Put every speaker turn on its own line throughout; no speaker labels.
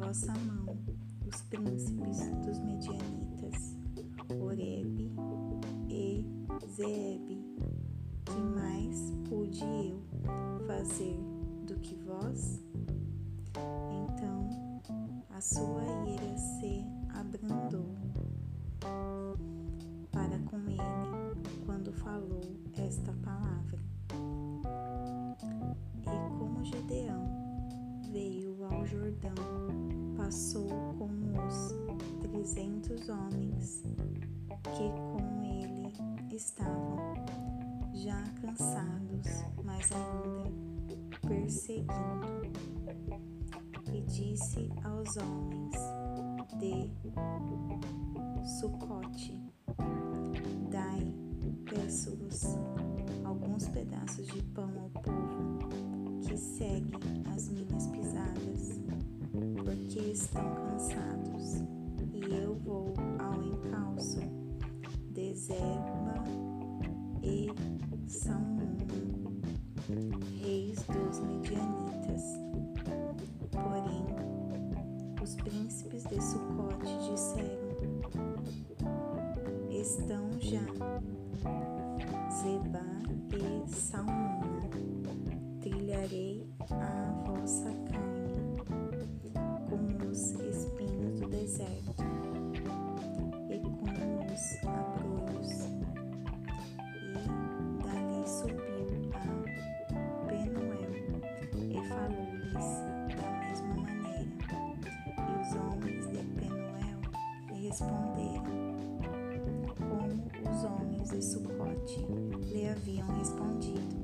vossa mão os príncipes dos medianitas, Oreb e Zeeb. Que mais pude eu fazer do que vós? Então a sua ira se abrandou passou com os trezentos homens que com ele estavam, já cansados, mas ainda perseguindo. E disse aos homens de Sucote: Dai, peço-vos, alguns pedaços de pão ao povo que segue as minhas pisadas, porque estão cansados, e eu vou ao encalço. De Zeba e Salmuna, reis dos medianitas. Porém, os príncipes de Sucote disseram: Estão já Zeba e Salmuna, trilharei deserto e com os abrolhos. E dali subiu a Penuel e falou-lhes da mesma maneira. E os homens de Penuel lhe responderam como os homens de Sucote lhe haviam respondido.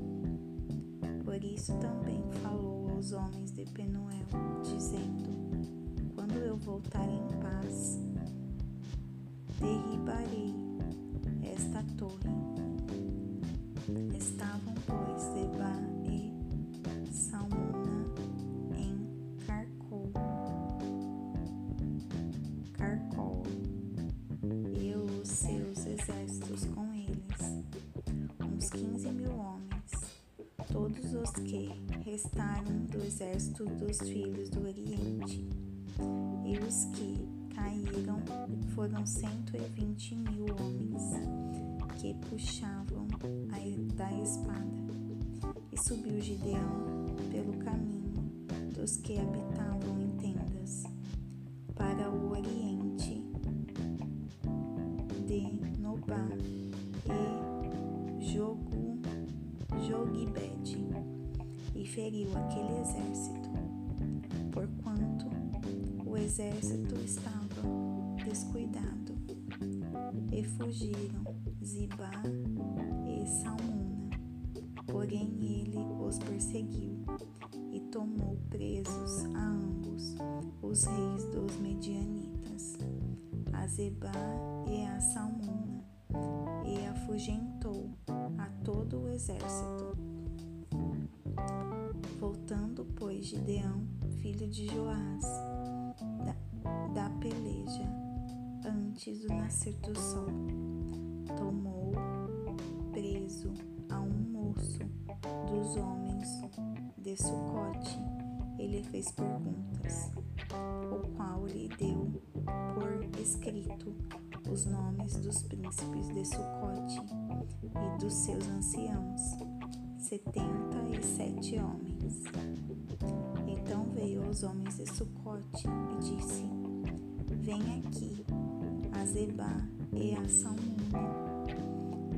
Por isso também falou aos homens de Penuel, dizendo: Quando eu voltar em paz, derribarei esta torre. Estavam, pois, Zeba e Salmuna em Carcol, Carcol, e os seus exércitos com eles, uns quinze mil homens, todos os que restaram do exército dos filhos do Oriente, e os que caíram foram cento e vinte mil homens que puxavam a, da espada. E subiu Gideão pelo caminho dos que habitavam em tendas para o oriente de Nobá e Jogbede e feriu aquele exército, porquanto o exército estava descuidado, e fugiram Zibá e Salmuna, porém ele os perseguiu e tomou presos a ambos os reis dos medianitas, a Zebá e a Salmuna, e afugentou a todo o exército. Voltando, pois, Gideão, filho de Joás, da, da peleja, antes do nascer do sol, tomou preso a um moço dos homens de Sucote. Ele fez perguntas, o qual lhe deu por escrito os nomes dos príncipes de Sucote e dos seus anciãos, setenta e sete homens. Então veio aos homens de Sucote e disse: Vem aqui, a Zebá e a Salmuna,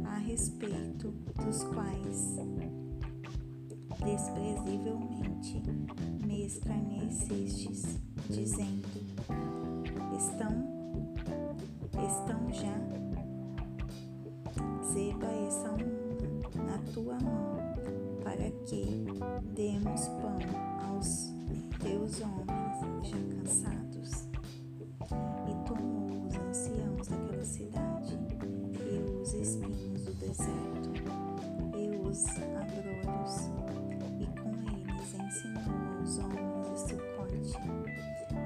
a respeito dos quais desprezivelmente me escarnecestes, dizendo: Estão, estão já Zeba e Salmuna na tua mão, para que demos pão aos teus homens já cansados. E tomou os anciãos daquela cidade e os espinhos do deserto e os abrolhos ensinou aos homens de Sucote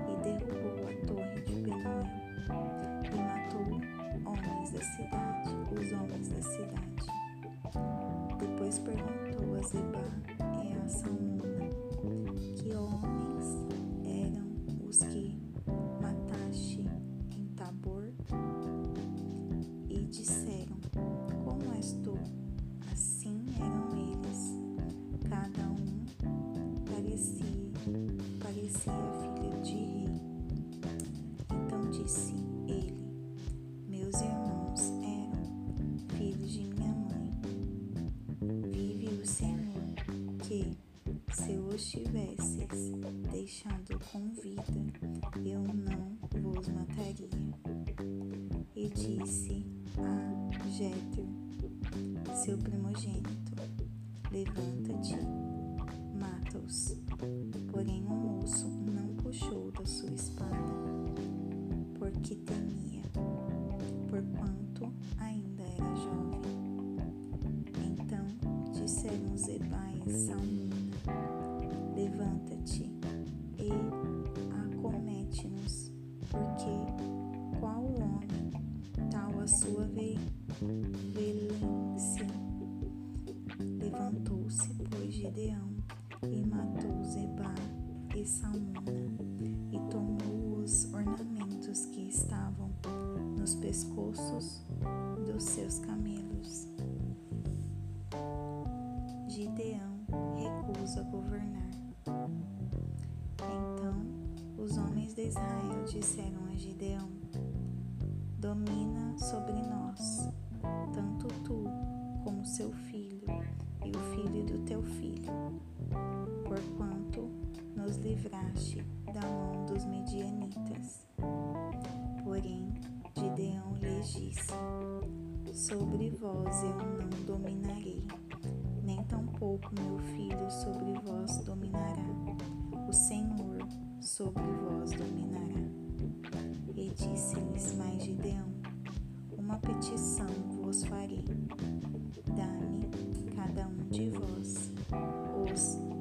e derrubou a torre de Penuel e matou homens da cidade, os homens da cidade. Depois perguntou Zeba e a Salmuna que homens eram os que mataste em Tabor e disseram como és tu? Assim eram eles, cada um parecia filha de rei. Então disse com vida, eu não vos mataria. E disse a Jéter, seu primogênito: Levanta-te mata-os. Porém, o moço não puxou da sua espada, porque temia, porquanto ainda era jovem. Então disseram Zebai e Salmuna: Levanta-te e acomete-nos, porque qual homem tal a sua velência? Levantou-se, pois, Gideão e matou Zeba e Salmuna e tomou os ornamentos que estavam nos pescoços dos seus camelos. Gideão recusa governar. De Israel disseram a Gideão: Domina sobre nós, tanto tu como seu filho e o filho do teu filho porquanto nos livraste da mão dos medianitas. Porém, Gideão lhes disse: Sobre vós eu não dominarei, nem tampouco meu filho sobre vós dominará. O Senhor sobre vós dominará. Disse-lhes mais Gideão: Uma petição vos farei. Dá-me cada um de vós os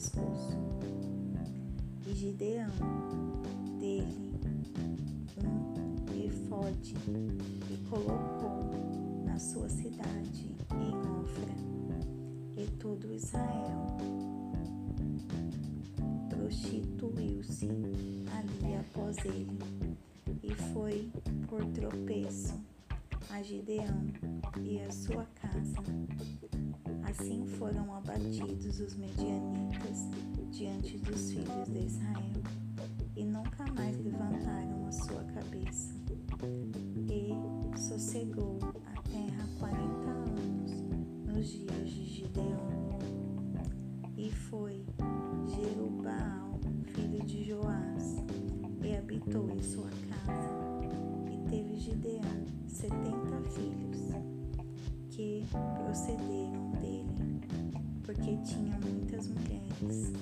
pescoço. Gideão dele um efode e colocou na sua cidade em Ofra, e todo Israel prostituiu-se ali após ele, e foi por tropeço a Gideão e a sua casa. Assim foram abatidos os medianitas diante dos filhos de Israel e nunca mais levantaram a sua cabeça. E sossegou a terra quarenta anos nos dias de Gideão. E foi Jerubaal, filho de Joás, e habitou em sua casa. E teve Gideão setenta filhos, que procederam porque tinha muitas mulheres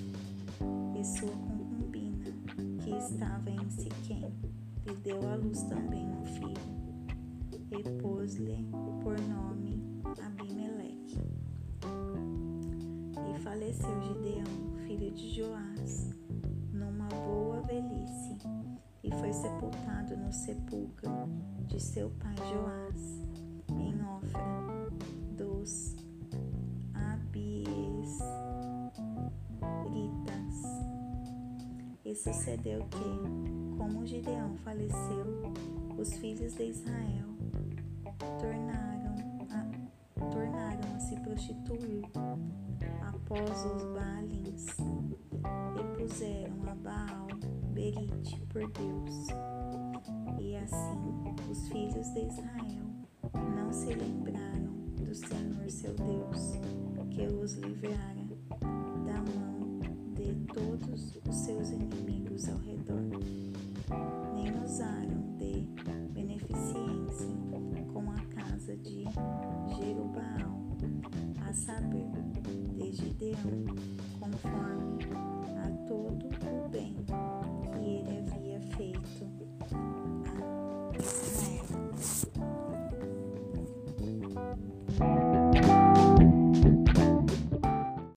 e sua concubina, que estava em Siquém, lhe deu à luz também um filho, e pôs-lhe por nome Abimeleque. E faleceu Gideão, filho de Joás, numa boa velhice, e foi sepultado no sepulcro de seu pai Joás, E sucedeu que, como Gideão faleceu, os filhos de Israel tornaram a, tornaram a se prostituir após os Baalins e puseram a Baal Berite por Deus. E assim os filhos de Israel não se lembraram do Senhor seu Deus, que os livrara da mão de todos os seus inimigos ao redor, nem usaram de beneficência com a casa de Jerubaal, a saber, de Gideão, conforme